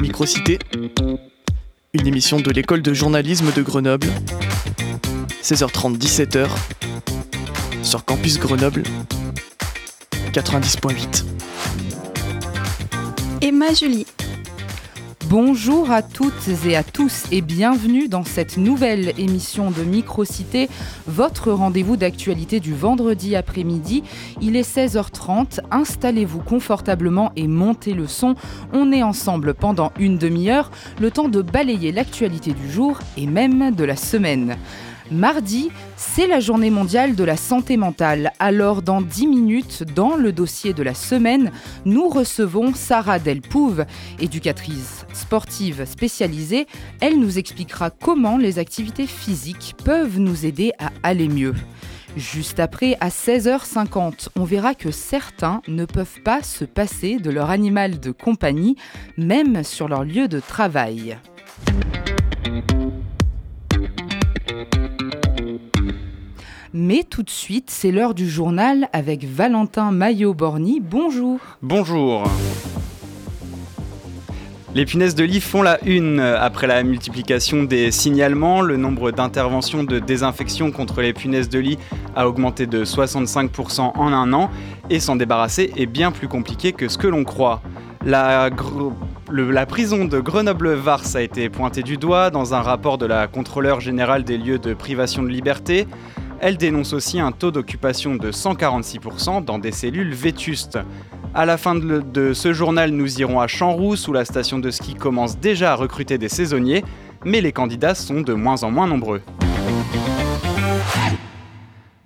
Microcité, une émission de l'école de journalisme de Grenoble, 16h30 17h, sur Campus Grenoble 90.8. Emma Julie. Bonjour à toutes et à tous et bienvenue dans cette nouvelle émission de Microcité, votre rendez-vous d'actualité du vendredi après-midi. Il est 16h30, installez-vous confortablement et montez le son. On est ensemble pendant une demi-heure, le temps de balayer l'actualité du jour et même de la semaine. Mardi, c'est la journée mondiale de la santé mentale. Alors, dans 10 minutes, dans le dossier de la semaine, nous recevons Sarah Delpouve, éducatrice sportive spécialisée. Elle nous expliquera comment les activités physiques peuvent nous aider à aller mieux. Juste après, à 16h50, on verra que certains ne peuvent pas se passer de leur animal de compagnie, même sur leur lieu de travail. Mais tout de suite, c'est l'heure du journal avec Valentin Maillot-Borny. Bonjour. Bonjour. Les punaises de lit font la une. Après la multiplication des signalements, le nombre d'interventions de désinfection contre les punaises de lit a augmenté de 65% en un an et s'en débarrasser est bien plus compliqué que ce que l'on croit. La, prison de Grenoble-Vars a été pointée du doigt dans un rapport de la contrôleur générale des lieux de privation de liberté. Elle dénonce aussi un taux d'occupation de 146% dans des cellules vétustes. À la fin de, ce journal, nous irons à Champs-Rousse où la station de ski commence déjà à recruter des saisonniers, mais les candidats sont de moins en moins nombreux.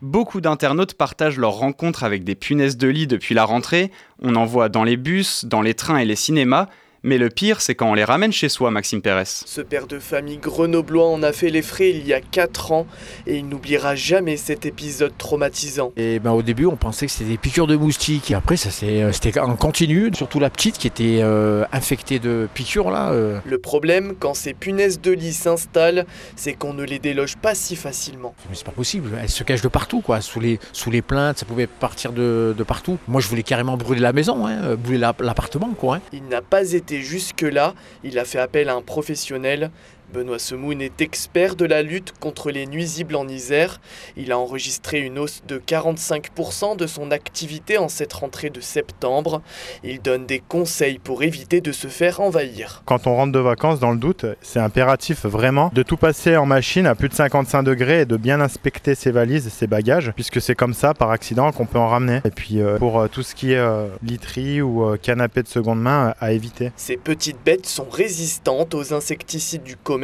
Beaucoup d'internautes partagent leurs rencontres avec des punaises de lit depuis la rentrée. On en voit dans les bus, dans les trains et les cinémas, mais le pire, c'est quand on les ramène chez soi, Maxime Pérez. Ce père de famille grenoblois en a fait les frais il y a 4 ans et il n'oubliera jamais cet épisode traumatisant. Et ben, au début, on pensait que c'était des piqûres de moustiques. Et après, ça euh, c'était en continu, surtout la petite qui était euh, infectée de piqûres. là. Euh. Le problème, quand ces punaises de lit s'installent, c'est qu'on ne les déloge pas si facilement. Mais c'est pas possible, elles se cachent de partout, quoi. Sous les, sous les plaintes, ça pouvait partir de, partout. Moi, je voulais carrément brûler la maison, hein, brûler l'appartement, quoi. Hein. Il n'a pas été jusque-là, il a fait appel à un professionnel Benoît Semoun est expert de la lutte contre les nuisibles en Isère. Il a enregistré une hausse de 45% de son activité en cette rentrée de septembre. Il donne des conseils pour éviter de se faire envahir. Quand on rentre de vacances, dans le doute, c'est impératif vraiment de tout passer en machine à plus de 55 degrés et de bien inspecter ses valises et ses bagages, puisque c'est comme ça, par accident, qu'on peut en ramener. Et puis euh, pour euh, tout ce qui est euh, literie ou canapé de seconde main, à éviter. Ces petites bêtes sont résistantes aux insecticides du commerce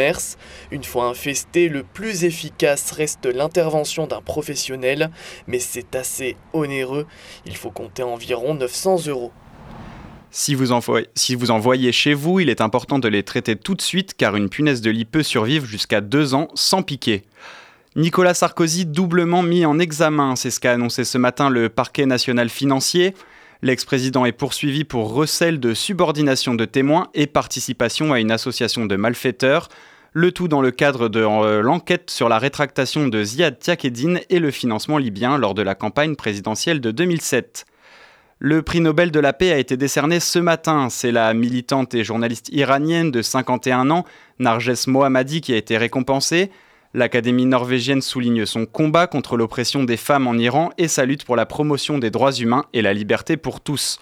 une fois infesté, le plus efficace reste l'intervention d'un professionnel, mais c'est assez onéreux. Il faut compter environ 900 euros. Si vous, en si vous en voyez chez vous, il est important de les traiter tout de suite car une punaise de lit peut survivre jusqu'à deux ans sans piquer. Nicolas Sarkozy doublement mis en examen, c'est ce qu'a annoncé ce matin le parquet national financier. L'ex-président est poursuivi pour recel de subordination de témoins et participation à une association de malfaiteurs, le tout dans le cadre de euh, l'enquête sur la rétractation de Ziad Tiakedine et le financement libyen lors de la campagne présidentielle de 2007. Le prix Nobel de la paix a été décerné ce matin. C'est la militante et journaliste iranienne de 51 ans, Narges Mohammadi, qui a été récompensée. L'Académie norvégienne souligne son combat contre l'oppression des femmes en Iran et sa lutte pour la promotion des droits humains et la liberté pour tous.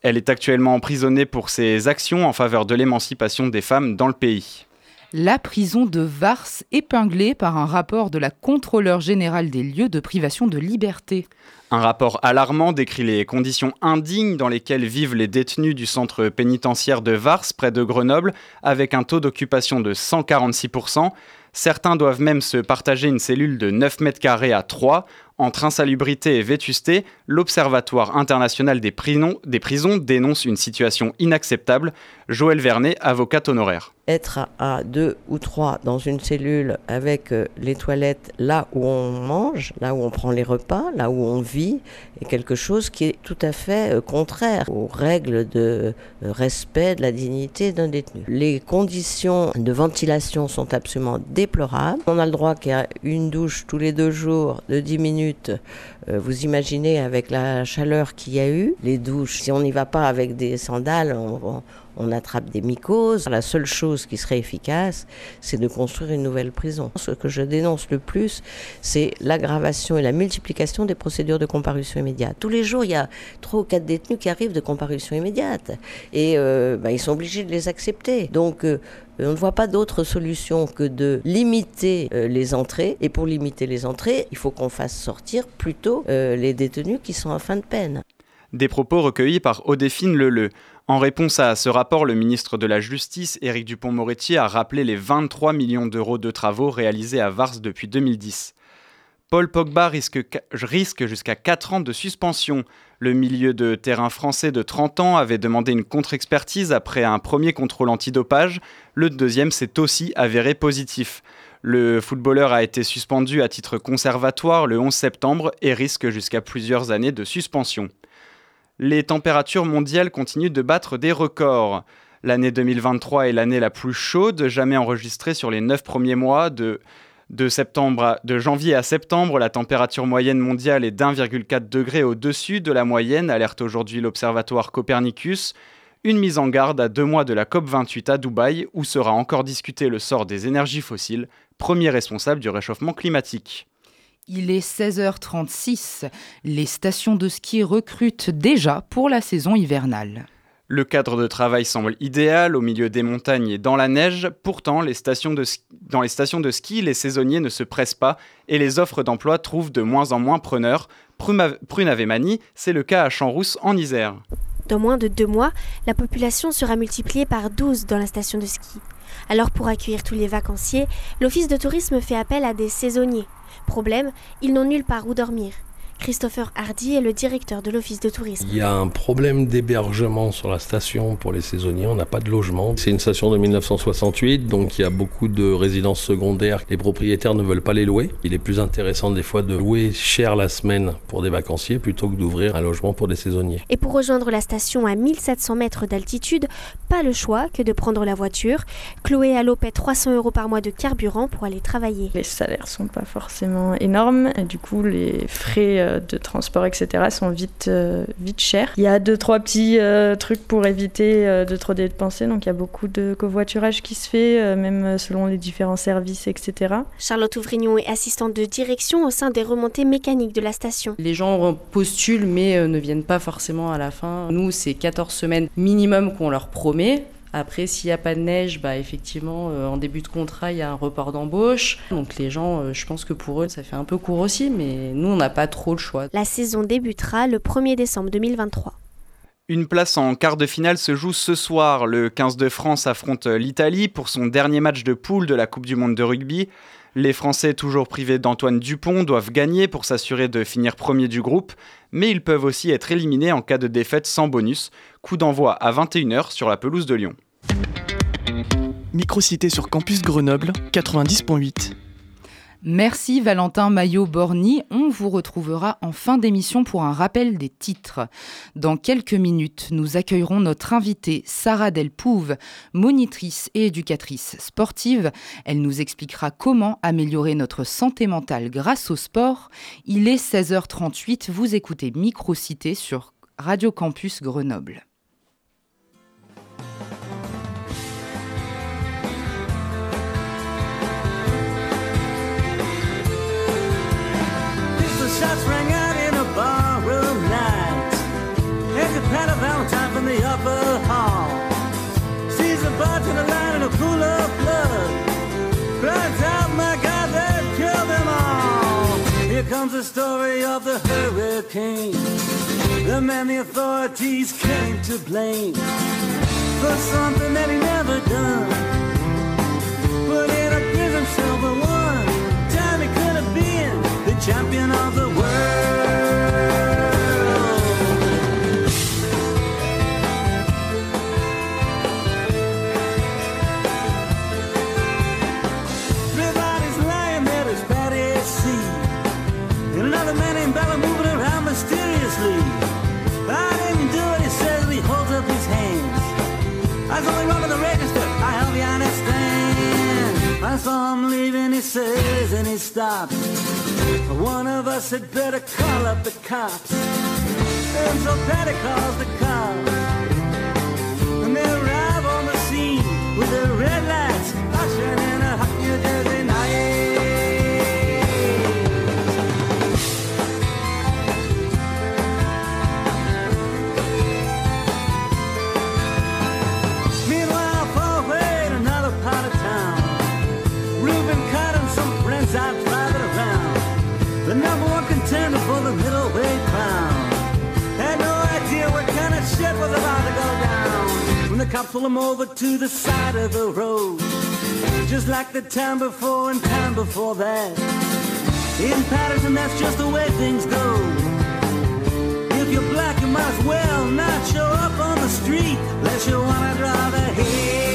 Elle est actuellement emprisonnée pour ses actions en faveur de l'émancipation des femmes dans le pays. La prison de Vars épinglée par un rapport de la contrôleur générale des lieux de privation de liberté. Un rapport alarmant décrit les conditions indignes dans lesquelles vivent les détenus du centre pénitentiaire de Vars, près de Grenoble, avec un taux d'occupation de 146%. Certains doivent même se partager une cellule de 9 mètres carrés à 3. Entre insalubrité et vétusté, l'Observatoire international des prisons, dénonce une situation inacceptable. Joël Vernet, avocate honoraire être à deux ou trois dans une cellule avec euh, les toilettes là où on mange, là où on prend les repas, là où on vit, est quelque chose qui est tout à fait euh, contraire aux règles de euh, respect de la dignité d'un détenu. Les conditions de ventilation sont absolument déplorables. On a le droit qu'il y ait une douche tous les deux jours de 10 minutes. Vous imaginez avec la chaleur qu'il y a eu, les douches, si on n'y va pas avec des sandales, on attrape des mycoses. La seule chose qui serait efficace, c'est de construire une nouvelle prison. Ce que je dénonce le plus, c'est l'aggravation et la multiplication des procédures de comparution immédiate. Tous les jours, il y a trois ou quatre détenus qui arrivent de comparution immédiate. Et euh, bah, ils sont obligés de les accepter. Donc, euh, on ne voit pas d'autre solution que de limiter euh, les entrées. Et pour limiter les entrées, il faut qu'on fasse sortir plutôt les détenus qui sont en fin de peine. Des propos recueillis par Odéphine Leleu. En réponse à ce rapport, le ministre de la Justice, Éric Dupont-Moretti, a rappelé les 23 millions d'euros de travaux réalisés à Vars depuis 2010. Paul Pogba risque, risque jusqu'à 4 ans de suspension. Le milieu de terrain français de 30 ans avait demandé une contre-expertise après un premier contrôle antidopage. Le deuxième s'est aussi avéré positif. Le footballeur a été suspendu à titre conservatoire le 11 septembre et risque jusqu'à plusieurs années de suspension les températures mondiales continuent de battre des records. L'année 2023 est l'année la plus chaude jamais enregistrée sur les 9 premiers mois de, septembre de janvier à septembre. La température moyenne mondiale est d'1,4 degré au-dessus de la moyenne, alerte aujourd'hui l'Observatoire Copernicus. Une mise en garde à deux mois de la COP28 à Dubaï, où sera encore discuté le sort des énergies fossiles, premier responsable du réchauffement climatique. Il est 16h36. Les stations de ski recrutent déjà pour la saison hivernale. Le cadre de travail semble idéal au milieu des montagnes et dans la neige. Pourtant, les stations de dans les stations de ski, les saisonniers ne se pressent pas et les offres d'emploi trouvent de moins en moins preneurs. Prunavemani, c'est le cas à Champs-Rousse en Isère. Dans moins de deux mois, la population sera multipliée par 12 dans la station de ski. Alors pour accueillir tous les vacanciers, l'Office de tourisme fait appel à des saisonniers. Problème, ils n'ont nulle part où dormir. Christopher Hardy est le directeur de l'office de tourisme. Il y a un problème d'hébergement sur la station pour les saisonniers, on n'a pas de logement. C'est une station de 1968, donc il y a beaucoup de résidences secondaires. Les propriétaires ne veulent pas les louer. Il est plus intéressant des fois de louer cher la semaine pour des vacanciers plutôt que d'ouvrir un logement pour des saisonniers. Et pour rejoindre la station à 1700 mètres d'altitude, pas le choix que de prendre la voiture. Chloé Allo paie 300 euros par mois de carburant pour aller travailler. Les salaires sont pas forcément énormes, et du coup les frais euh, de transport, etc., sont vite, euh, vite chers. Il y a deux, trois petits euh, trucs pour éviter euh, de trop dépenser. Donc, il y a beaucoup de covoiturage qui se fait, même selon les différents services, etc. Charlotte Ouvrignon est assistante de direction au sein des remontées mécaniques de la station. Les gens postulent, mais ne viennent pas forcément à la fin. Nous, c'est 14 semaines minimum qu'on leur promet. Après, s'il n'y a pas de neige, bah, effectivement, euh, en début de contrat, il y a un report d'embauche. Donc les gens, euh, je pense que pour eux, ça fait un peu court aussi, mais nous, on n'a pas trop le choix. La saison débutera le 1er décembre 2023. Une place en quart de finale se joue ce soir. Le 15 de France affronte l'Italie pour son dernier match de poule de la Coupe du Monde de rugby. Les Français, toujours privés d'Antoine Dupont, doivent gagner pour s'assurer de finir premier du groupe, mais ils peuvent aussi être éliminés en cas de défaite sans bonus. Coup d'envoi à 21h sur la pelouse de Lyon. Microcité sur campus Grenoble 90.8. Merci Valentin Maillot-Borny. On vous retrouvera en fin d'émission pour un rappel des titres. Dans quelques minutes, nous accueillerons notre invitée Sarah Delpouve, monitrice et éducatrice sportive. Elle nous expliquera comment améliorer notre santé mentale grâce au sport. Il est 16h38, vous écoutez Microcité sur Radio Campus Grenoble. Shots rang out in a barroom night. There's a pat of Valentine from the upper hall. Sees a bartender lying in a pool of blood. Cries out, my God, they've killed them all. Here comes the story of the hurricane. The man the authorities came to blame for something that he never done. As I'm leaving, he says, and he stops. One of us had better call up the cops. And so Patty calls the cops. And they arrive on the scene with their red lights flashing cops pull them over to the side of the road. Just like the time before and time before that. In Patterson, that's just the way things go. If you're black, you might as well not show up on the street unless you wanna drive ahead.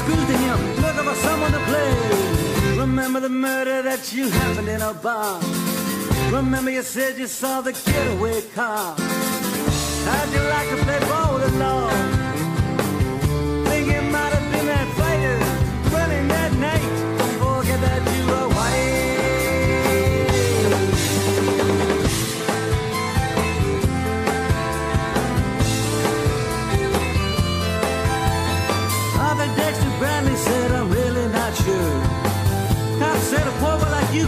The screws to him, looking for someone to blame. Remember the murder that you happened in a bar. Remember you said you saw the getaway car. How'd you like to play ball with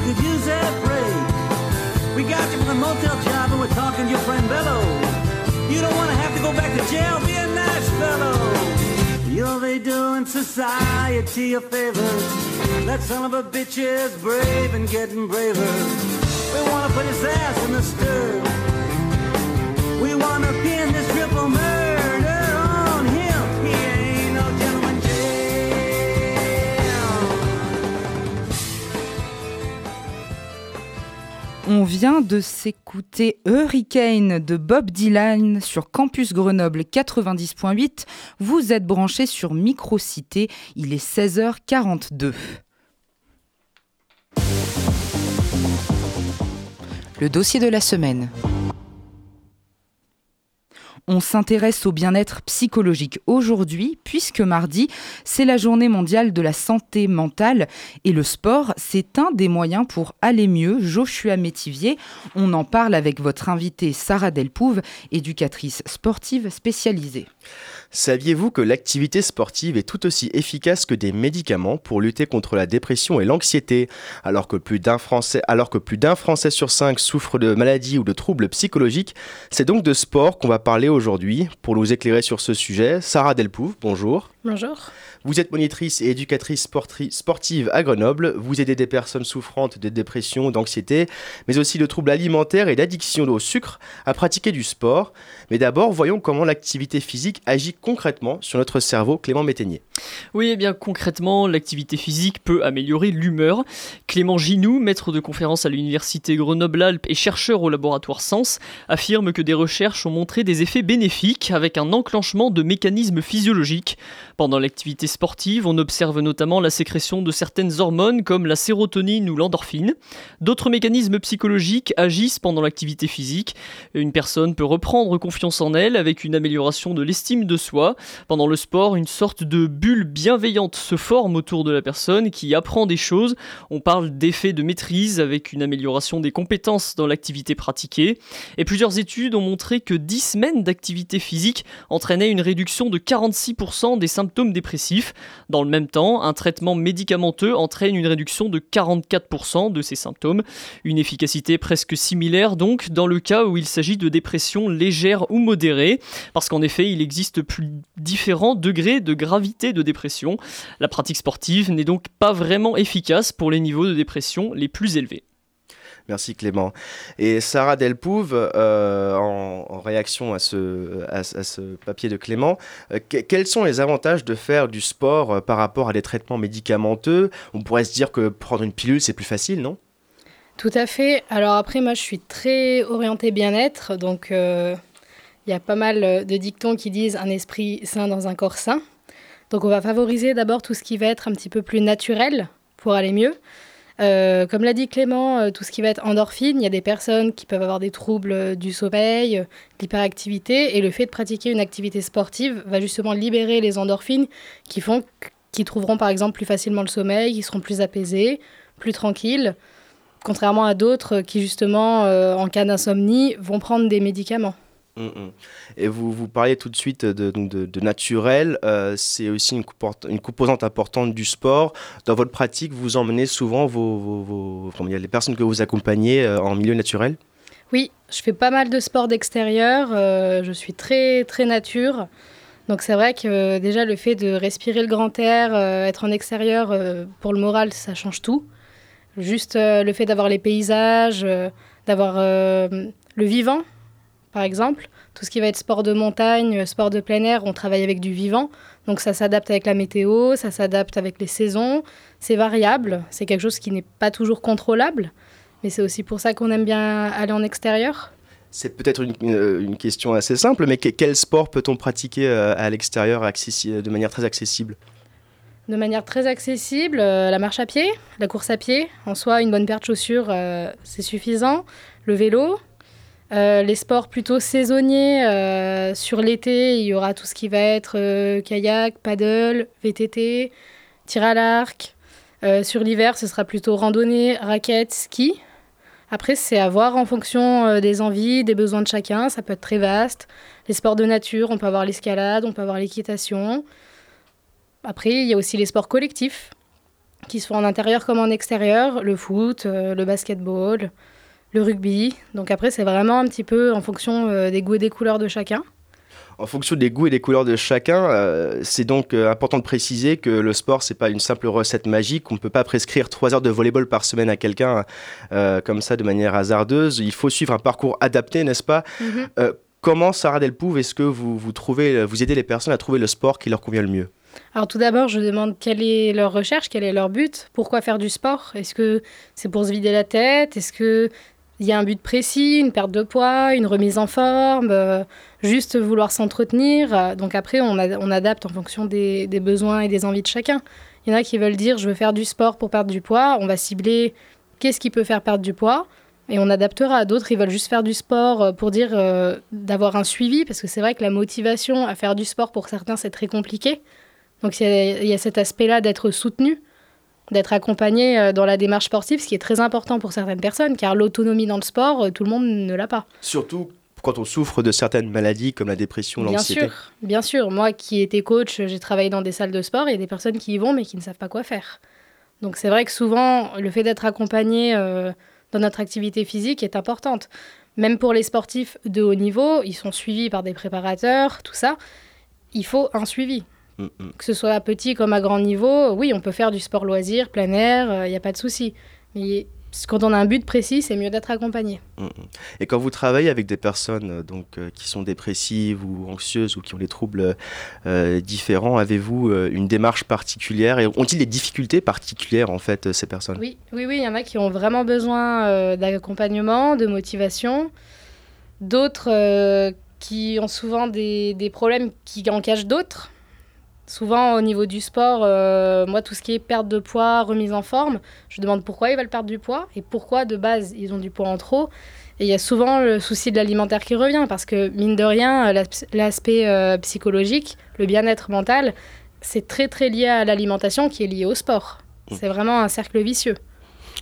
could use that break. We got you with the motel job and we're talking to your friend Bello. You don't want to have to go back to jail, be a nice fellow. You'll be doing society a favor. That son of a bitch is brave and getting braver. We want to put his ass in the stir. We want to pin this de s'écouter Hurricane de Bob Dylan sur Campus Grenoble 90.8. Vous êtes branchés sur Microcité, il est 16h42. Le dossier de la semaine. On s'intéresse au bien-être psychologique aujourd'hui, puisque mardi, c'est la journée mondiale de la santé mentale et le sport, c'est un des moyens pour aller mieux. Joshua Métivier, on en parle avec votre invitée Sarah Delpouve, éducatrice sportive spécialisée. Saviez-vous que l'activité sportive est tout aussi efficace que des médicaments pour lutter contre la dépression et l'anxiété? Alors que plus d'un Français, sur cinq souffre de maladies ou de troubles psychologiques C'est donc de sport qu'on va parler aujourd'hui. Pour nous éclairer sur ce sujet, Sarah Delpouve, bonjour. Bonjour. Vous êtes monitrice et éducatrice sportive à Grenoble. Vous aidez des personnes souffrantes de dépression, d'anxiété, mais aussi de troubles alimentaires et d'addiction au sucre à pratiquer du sport. Mais d'abord, voyons comment l'activité physique agit concrètement sur notre cerveau, Clément Métainier. Oui, eh bien concrètement, l'activité physique peut améliorer l'humeur. Clément Ginoux, maître de conférence à l'université Grenoble-Alpes et chercheur au laboratoire Sens, affirme que des recherches ont montré des effets bénéfiques avec un enclenchement de mécanismes physiologiques. Pendant l'activité sportive, on observe notamment la sécrétion de certaines hormones comme la sérotonine ou l'endorphine. D'autres mécanismes psychologiques agissent pendant l'activité physique. Une personne peut reprendre confiance en elle avec une amélioration de l'estime de soi. Pendant le sport, une sorte de bulle bienveillante se forme autour de la personne qui apprend des choses. On parle d'effet de maîtrise avec une amélioration des compétences dans l'activité pratiquée. Et plusieurs études ont montré que 10 semaines d'activité physique entraînaient une réduction de 46% des symptômes dépressifs. Dans le même temps, un traitement médicamenteux entraîne une réduction de 44% de ces symptômes. Une efficacité presque similaire donc dans le cas où il s'agit de dépression légère ou modérée, parce qu'en effet il existe plus différents degrés de gravité de dépression. La pratique sportive n'est donc pas vraiment efficace pour les niveaux de dépression les plus élevés. Merci Clément. Et Sarah Delpouve, euh, en, réaction à ce, à, ce- papier de Clément, euh, que- quels sont les avantages de faire du sport euh, par rapport à des traitements médicamenteux? On pourrait se dire que prendre une pilule, c'est plus facile, non? Tout à fait. Alors après, moi, je suis très orientée bien-être, donc il y a pas mal de dictons qui disent un esprit sain dans un corps sain. Donc on va favoriser d'abord tout ce qui va être un petit peu plus naturel pour aller mieux. Euh, comme l'a dit Clément, euh, tout ce qui va être endorphine, il y a des personnes qui peuvent avoir des troubles euh, du sommeil, l'hyperactivité, et le fait de pratiquer une activité sportive va justement libérer les endorphines qui font qu'ils trouveront par exemple plus facilement le sommeil, qui seront plus apaisés, plus tranquilles, contrairement à d'autres qui justement, en cas d'insomnie, vont prendre des médicaments. Mm, mm. Et vous, vous parliez tout de suite de, naturel, euh, c'est aussi une, composante importante du sport. Dans votre pratique, vous emmenez souvent vos, les personnes que vous accompagnez euh, en milieu naturel? Oui, je fais pas mal de sport d'extérieur. euh, je suis très très nature. Donc c'est vrai que déjà le fait de respirer le grand air, être en extérieur, pour le moral, ça change tout. Juste le fait d'avoir les paysages, d'avoir le vivant, par exemple. Tout ce qui va être sport de montagne, euh, sport de plein air, on travaille avec du vivant. Donc ça s'adapte avec la météo, ça s'adapte avec les saisons. C'est variable, c'est quelque chose qui n'est pas toujours contrôlable. Mais c'est aussi pour ça qu'on aime bien aller en extérieur. C'est peut-être une, une- une question assez simple, mais que- quel sport peut-on pratiquer euh, à l'extérieur de manière très accessible? De manière très accessible, euh, la marche à pied, la course à pied, en soi, une bonne paire de chaussures, euh, c'est suffisant. Le vélo, euh, les sports plutôt saisonniers, euh, sur l'été, il y aura tout ce qui va être euh, kayak, paddle, VTT, tir à l'arc. Sur l'hiver, ce sera plutôt randonnée, raquettes, ski. Après, c'est à voir en fonction des envies, des besoins de chacun. Ça peut être très vaste. Les sports de nature, on peut avoir l'escalade, on peut avoir l'équitation. Après, il y a aussi les sports collectifs qui se font en intérieur comme en extérieur, le foot, le basketball, le rugby. Donc après, c'est vraiment un petit peu en fonction euh, des goûts et des couleurs de chacun. En fonction des goûts et des couleurs de chacun, euh, c'est donc euh, important de préciser que le sport, c'est pas une simple recette magique. On ne peut pas prescrire trois heures de volleyball par semaine à quelqu'un euh, comme ça de manière hasardeuse. Il faut suivre un parcours adapté, n'est-ce pas? Mhm. Comment, Sarah Delpouve, est-ce que vous, vous, trouvez, vous aidez les personnes à trouver le sport qui leur convient le mieux? Alors tout d'abord, je demande quelle est leur recherche, quel est leur but, pourquoi faire du sport? Est-ce que c'est pour se vider la tête? Est-ce que il y a un but précis, une perte de poids, une remise en forme, euh, juste vouloir s'entretenir Euh, Donc après, on, adapte en fonction des, besoins et des envies de chacun. Il y en a qui veulent dire je veux faire du sport pour perdre du poids. On va cibler qu'est-ce qui peut faire perdre du poids et on adaptera. D'autres, ils veulent juste faire du sport euh, pour dire d'avoir un suivi parce que c'est vrai que la motivation à faire du sport pour certains, c'est très compliqué. Donc il y a cet aspect-là d'être soutenu, d'être accompagné euh, dans la démarche sportive, ce qui est très important pour certaines personnes, car l'autonomie dans le sport, euh, tout le monde ne l'a pas. Surtout quand on souffre de certaines maladies comme la dépression, Bien l'anxiété. sûr, bien sûr. Moi qui étais coach, j'ai travaillé dans des salles de sport, il y a des personnes qui y vont mais qui ne savent pas quoi faire. Donc c'est vrai que souvent, le fait d'être accompagné euh, dans notre activité physique est importante. Même pour les sportifs de haut niveau, ils sont suivis par des préparateurs, tout ça. Il faut un suivi. Mm, mm. Que ce soit à petit comme à grand niveau, oui, on peut faire du sport loisir, plein air, il n'y a pas de souci. Mais quand on a un but précis, c'est mieux d'être accompagné. Mm. Et quand vous travaillez avec des personnes euh, donc, euh, qui sont dépressives ou anxieuses ou qui ont des troubles euh, différents, avez-vous euh, une démarche particulière et ont-ils des difficultés particulières en fait euh, ces personnes? Oui, oui, oui, il y en a qui ont vraiment besoin euh, d'accompagnement, de motivation. D'autres euh, qui ont souvent des, des problèmes qui en cachent d'autres. Souvent au niveau du sport, euh, moi tout ce qui est perte de poids, remise en forme, je demande pourquoi ils veulent perdre du poids et pourquoi de base ils ont du poids en trop. Et il y a souvent le souci de l'alimentaire qui revient parce que mine de rien, euh, l'as- l'aspect euh, psychologique, le bien-être mental, c'est très très lié à l'alimentation qui est liée au sport. C'est vraiment un cercle vicieux.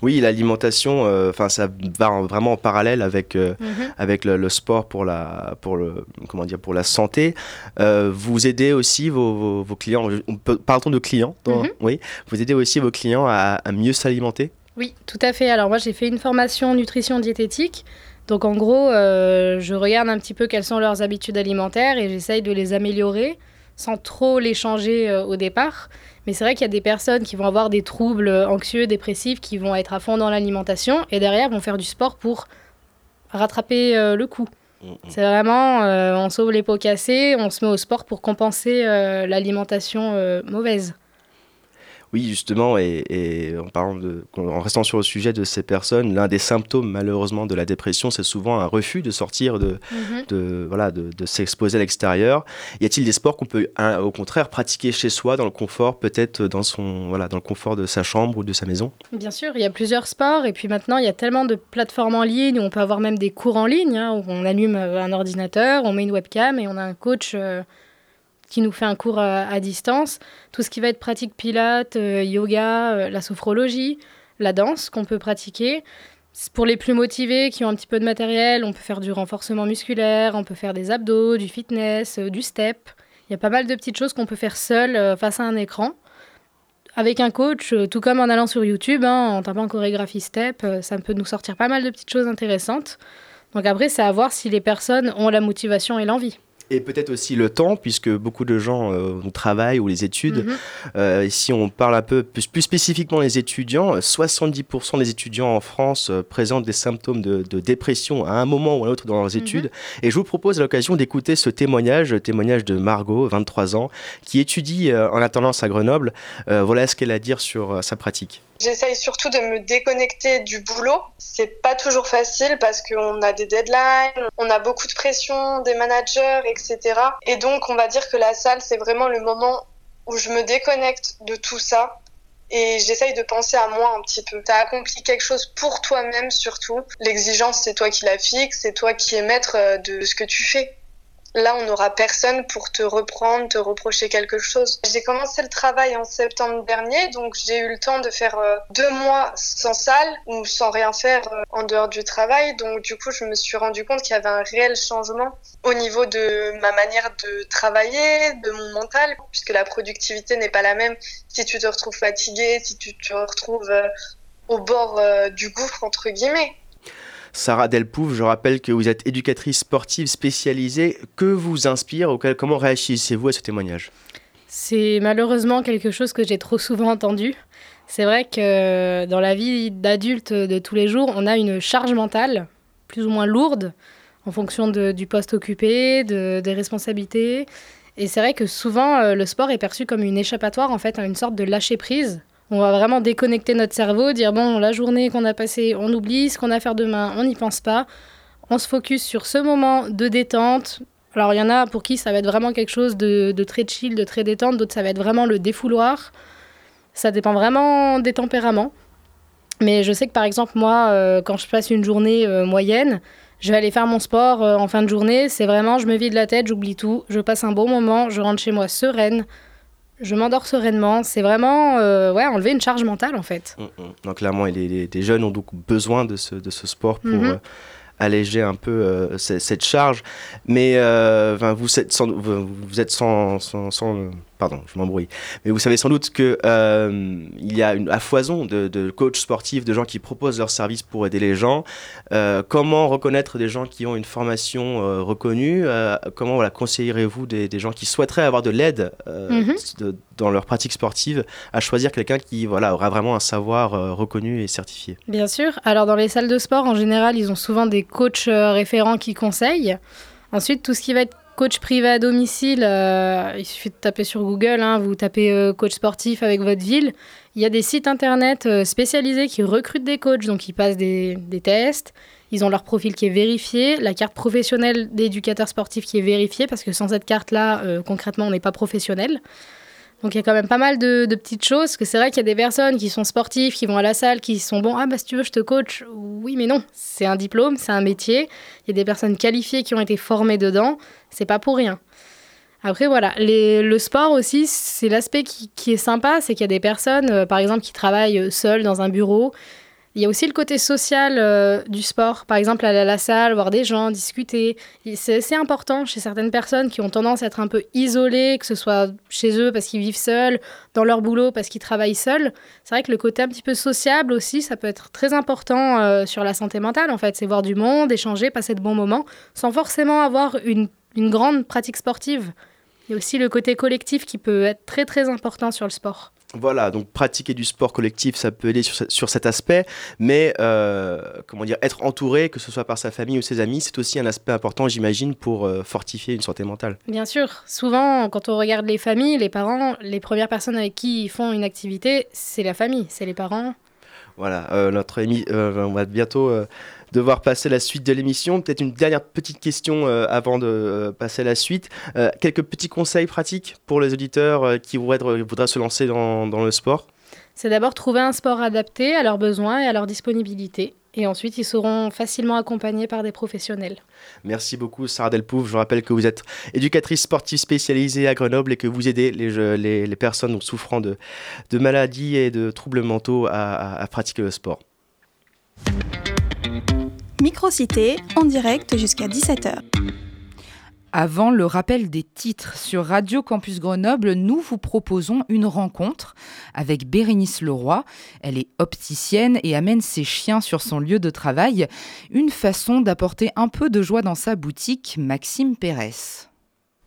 Oui, l'alimentation, euh, enfin ça va en- vraiment en parallèle avec euh, Mhm. avec le, le sport pour la pour le comment dire pour la santé. Euh, vous aidez aussi vos, vos, vos clients. On peut, parlons de clients. dans- Mhm. Oui, vous aidez aussi vos clients à, à mieux s'alimenter? Oui, tout à fait. Alors moi, j'ai fait une formation nutrition diététique. Donc en gros, je regarde un petit peu quelles sont leurs habitudes alimentaires et j'essaye de les améliorer sans trop les changer au départ. Mais c'est vrai qu'il y a des personnes qui vont avoir des troubles anxieux, dépressifs, qui vont être à fond dans l'alimentation et derrière vont faire du sport pour rattraper euh, le coup. C'est vraiment, euh, on sauve les pots cassés, on se met au sport pour compenser euh, l'alimentation mauvaise. Oui, justement, et, et en, parlant de, en restant sur le sujet de ces personnes, l'un des symptômes malheureusement de la dépression, c'est souvent un refus de sortir, de, Mhm. de, voilà, de, de s'exposer à l'extérieur. Y a-t-il des sports qu'on peut hein, au contraire pratiquer chez soi, dans le confort, peut-être dans, son, voilà, dans le confort de sa chambre ou de sa maison? Bien sûr, il y a plusieurs sports et puis maintenant il y a tellement de plateformes en ligne où on peut avoir même des cours en ligne hein, où on allume euh, un ordinateur, on met une webcam et on a un coach euh, qui nous fait un cours à, à distance. Tout ce qui va être pratique pilates, euh, yoga, euh, la sophrologie, la danse qu'on peut pratiquer. Pour les plus motivés qui ont un petit peu de matériel, on peut faire du renforcement musculaire, on peut faire des abdos, du fitness, euh, du step. Il y a pas mal de petites choses qu'on peut faire seul euh, face à un écran avec un coach, euh, tout comme en allant sur YouTube, hein, en tapant chorégraphie step, euh, ça peut nous sortir pas mal de petites choses intéressantes. Donc après, c'est à voir si les personnes ont la motivation et l'envie. Et peut-être aussi le temps, puisque beaucoup de gens euh, travaillent ou les études. Mhm. Euh, si on parle un peu plus, plus spécifiquement des étudiants, 70% des étudiants en France euh, présentent des symptômes de, de dépression à un moment ou à un autre dans leurs études. Et je vous propose à l'occasion d'écouter ce témoignage, le témoignage de Margot, 23 ans, qui étudie euh, en alternance à Grenoble. Voilà ce qu'elle a à dire sur sa pratique. J'essaye surtout de me déconnecter du boulot. C'est pas toujours facile parce qu'on a des deadlines, on a beaucoup de pression des managers, etc. Et donc, on va dire que la salle, c'est vraiment le moment où je me déconnecte de tout ça. Et j'essaye de penser à moi un petit peu. T'as accompli quelque chose pour toi-même surtout. L'exigence, c'est toi qui la fixes, c'est toi qui es maître euh, de ce que tu fais. Là, on n'aura personne pour te reprendre, te reprocher quelque chose. J'ai commencé le travail en septembre dernier, donc j'ai eu le temps de faire euh, deux mois sans salle ou sans rien faire euh, en dehors du travail. Donc du coup, je me suis rendu compte qu'il y avait un réel changement au niveau de ma manière de travailler, de mon mental, puisque la productivité n'est pas la même si tu te retrouves fatigué, si tu te retrouves euh, au bord du gouffre, entre guillemets. Sarah Delpouf, je rappelle que vous êtes éducatrice sportive spécialisée. Que vous inspire ou quel- comment réagissez-vous à ce témoignage? C'est malheureusement quelque chose que j'ai trop souvent entendu. C'est vrai que dans la vie d'adulte de tous les jours, on a une charge mentale plus ou moins lourde en fonction du poste occupé, de- des responsabilités. Et c'est vrai que souvent, euh, le sport est perçu comme une échappatoire, en fait, une sorte de lâcher prise. On va vraiment déconnecter notre cerveau, dire bon, la journée qu'on a passée, on oublie, ce qu'on a à faire demain, on n'y pense pas. On se focus sur ce moment de détente. Alors, il y en a pour qui ça va être vraiment quelque chose de, très chill, de très détente, d'autres ça va être vraiment le défouloir. Ça dépend vraiment des tempéraments. Mais je sais que par exemple, moi, euh, quand je passe une journée euh, moyenne, je vais aller faire mon sport euh, en fin de journée. C'est vraiment, je me vide la tête, j'oublie tout, je passe un bon moment, je rentre chez moi sereine, je m'endors sereinement. C'est vraiment, euh, ouais, enlever une charge mentale en fait. Mm, mm. Donc clairement, les, les- les jeunes ont donc besoin de ce, de ce sport pour Mhm. euh, alléger un peu euh, ce- cette charge. Mais vous êtes sans, vous, vous êtes sans, sans- sans- pardon, je m'embrouille. Mais vous savez sans doute que euh, il y a une à foison de, de coachs sportifs, de gens qui proposent leurs services pour aider les gens. Euh, comment reconnaître des gens qui ont une formation euh, reconnue Euh, Comment voilà, conseillerez-vous des, des gens qui souhaiteraient avoir de l'aide Mhm. dans leur pratique sportive à choisir quelqu'un qui voilà, aura vraiment un savoir reconnu et certifié? Bien sûr. Alors dans les salles de sport, en général, ils ont souvent des coachs référents qui conseillent. Ensuite, tout ce qui va être coach privé à domicile, euh, il suffit de taper sur Google, hein, vous tapez euh, coach sportif avec votre ville. Il y a des sites internet euh, spécialisés qui recrutent des coachs, donc ils passent des, des tests. Ils ont leur profil qui est vérifié, la carte professionnelle d'éducateur sportif qui est vérifiée, parce que sans cette carte-là, concrètement, on n'est pas professionnel. Donc il y a quand même pas mal de, de petites choses, parce que c'est vrai qu'il y a des personnes qui sont sportives, qui vont à la salle, qui sont bons, ah bah si tu veux je te coach, oui mais non, c'est un diplôme, c'est un métier, il y a des personnes qualifiées qui ont été formées dedans, c'est pas pour rien. Après voilà, le sport aussi, c'est l'aspect qui, est sympa, c'est qu'il y a des personnes, euh, par exemple, qui travaillent seules dans un bureau, il y a aussi le côté social euh, du sport, par exemple aller à la salle, voir des gens, discuter. C'est important chez certaines personnes qui ont tendance à être un peu isolées, que ce soit chez eux parce qu'ils vivent seuls, dans leur boulot parce qu'ils travaillent seuls. C'est vrai que le côté un petit peu sociable aussi, ça peut être très important euh, sur la santé mentale en fait. C'est voir du monde, échanger, passer de bons moments, sans forcément avoir une, une grande pratique sportive. Il y a aussi le côté collectif qui peut être très très important sur le sport. Voilà, donc pratiquer du sport collectif, ça peut aider sur, ce- sur cet aspect, mais euh, comment dire, être entouré, que ce soit par sa famille ou ses amis, c'est aussi un aspect important, j'imagine, pour euh, fortifier une santé mentale. Bien sûr, souvent quand on regarde les familles, les parents, les premières personnes avec qui ils font une activité, c'est la famille, c'est les parents. Voilà, euh, notre émi- on va bientôt euh, devoir passer la suite de l'émission. Peut-être une dernière petite question euh, avant de euh, passer à la suite. Euh, quelques petits conseils pratiques pour les auditeurs qui voudraient, voudraient se lancer dans, dans le sport? C'est d'abord trouver un sport adapté à leurs besoins et à leur disponibilité. Et ensuite, ils seront facilement accompagnés par des professionnels. Merci beaucoup Sarah Delpouf. Je rappelle que vous êtes éducatrice sportive spécialisée à Grenoble et que vous aidez les, je- les, les personnes souffrant de, de maladies et de troubles mentaux à, à- à pratiquer le sport. Microcité en direct jusqu'à 17h. Avant le rappel des titres sur Radio Campus Grenoble, nous vous proposons une rencontre avec Bérénice Leroy. Elle est opticienne et amène ses chiens sur son lieu de travail. Une façon d'apporter un peu de joie dans sa boutique, Maxime Pérez.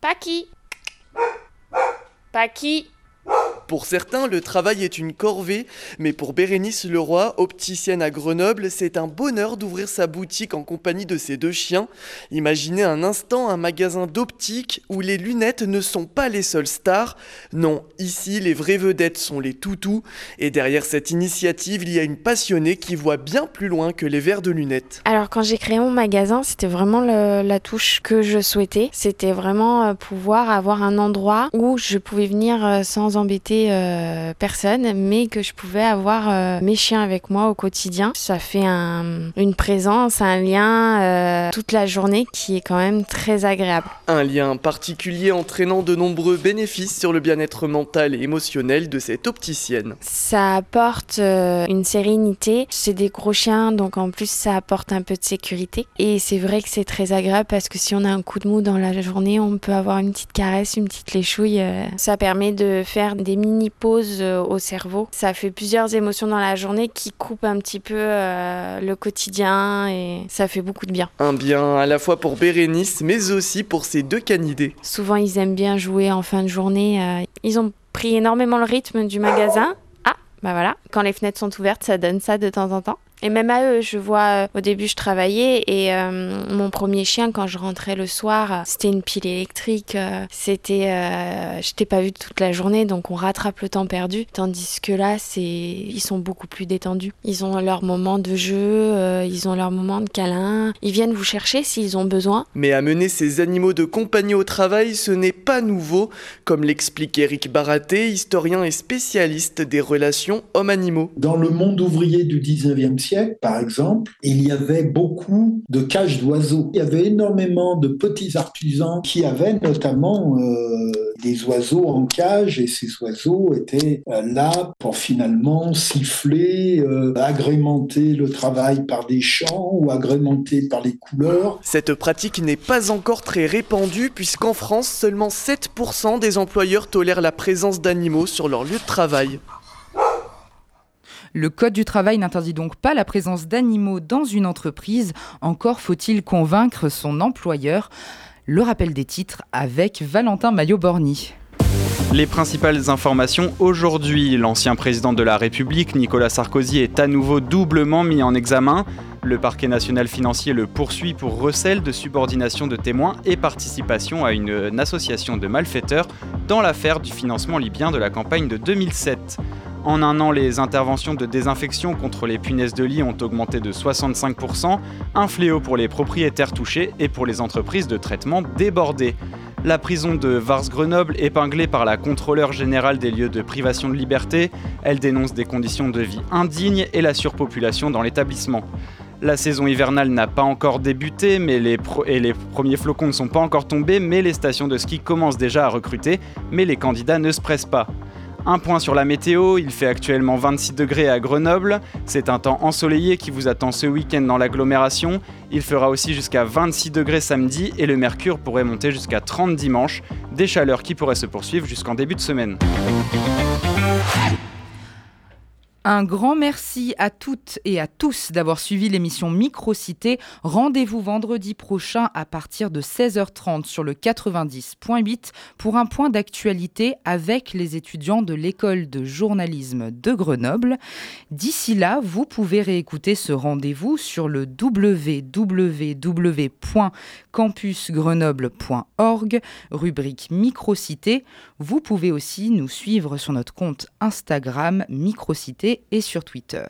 Paki Paki Pour certains, le travail est une corvée, mais pour Bérénice Leroy, opticienne à Grenoble, c'est un bonheur d'ouvrir sa boutique en compagnie de ses deux chiens. Imaginez un instant un magasin d'optique où les lunettes ne sont pas les seules stars. Non, ici, les vraies vedettes sont les toutous, et derrière cette initiative, il y a une passionnée qui voit bien plus loin que les verres de lunettes. Alors quand j'ai créé mon magasin, c'était vraiment la touche que je souhaitais. C'était vraiment euh, pouvoir avoir un endroit où je pouvais venir euh, sans embêter euh, personne, mais que je pouvais avoir euh, mes chiens avec moi au quotidien. Ça fait un- une présence, un lien euh, toute la journée qui est quand même très agréable. Un lien particulier entraînant de nombreux bénéfices sur le bien-être mental et émotionnel de cette opticienne. Ça apporte une sérénité. C'est des gros chiens, donc en plus ça apporte un peu de sécurité. Et c'est vrai que c'est très agréable parce que si on a un coup de mou dans la journée, on peut avoir une petite caresse, une petite léchouille. Ça permet de faire des mini pauses euh, au cerveau. Ça fait plusieurs émotions dans la journée qui coupent un petit peu euh, le quotidien et ça fait beaucoup de bien. Un bien à la fois pour Bérénice, mais aussi pour ses deux canidés. Souvent, ils aiment bien jouer en fin de journée. euh, ils ont pris énormément le rythme du magasin. Ah, bah voilà, quand les fenêtres sont ouvertes, ça donne ça de temps en temps. Et même à eux, je vois, euh, au début, je travaillais et euh, mon premier chien, quand je rentrais le soir, euh, c'était une pile électrique. c'était, euh, je t'ai pas vu toute la journée, donc on rattrape le temps perdu. Tandis que là, c'est, ils sont beaucoup plus détendus. Ils ont leur moment de jeu, euh, ils ont leur moment de câlin. Ils viennent vous chercher s'ils ont besoin. Mais amener ces animaux de compagnie au travail, ce n'est pas nouveau, comme l'explique Eric Baraté, historien et spécialiste des relations hommes-animaux. Dans le monde ouvrier du 19e siècle, par exemple, il y avait beaucoup de cages d'oiseaux. Il y avait énormément de petits artisans qui avaient notamment euh, des oiseaux en cage et ces oiseaux étaient euh, là pour finalement siffler, euh, agrémenter le travail par des chants ou agrémenter par les couleurs. Cette pratique n'est pas encore très répandue puisqu'en France, seulement 7% des employeurs tolèrent la présence d'animaux sur leur lieu de travail. Le Code du travail n'interdit donc pas la présence d'animaux dans une entreprise. Encore faut-il convaincre son employeur. Le rappel des titres avec Valentin Maillot-Borny. Les principales informations aujourd'hui, l'ancien président de la République, Nicolas Sarkozy, est à nouveau doublement mis en examen. Le parquet national financier le poursuit pour recel de subordination de témoins et participation à une, association de malfaiteurs dans l'affaire du financement libyen de la campagne de 2007. En un an, les interventions de désinfection contre les punaises de lit ont augmenté de 65%, un fléau pour les propriétaires touchés et pour les entreprises de traitement débordées. La prison de Vars-Grenoble, épinglée par la contrôleur générale des lieux de privation de liberté, elle dénonce des conditions de vie indignes et la surpopulation dans l'établissement. La saison hivernale n'a pas encore débuté et les premiers flocons ne sont pas encore tombés, mais les stations de ski commencent déjà à recruter, mais les candidats ne se pressent pas. Un point sur la météo, il fait actuellement 26 degrés à Grenoble. C'est un temps ensoleillé qui vous attend ce week-end dans l'agglomération. Il fera aussi jusqu'à 26 degrés samedi et le mercure pourrait monter jusqu'à 30 dimanche. Des chaleurs qui pourraient se poursuivre jusqu'en début de semaine. Un grand merci à toutes et à tous d'avoir suivi l'émission Microcité. Rendez-vous vendredi prochain à partir de 16h30 sur le 90.8 pour un point d'actualité avec les étudiants de l'école de journalisme de Grenoble. D'ici là, vous pouvez réécouter ce rendez-vous sur le www.campusgrenoble.org, rubrique Microcité. Vous pouvez aussi nous suivre sur notre compte Instagram Microcité et sur Twitter.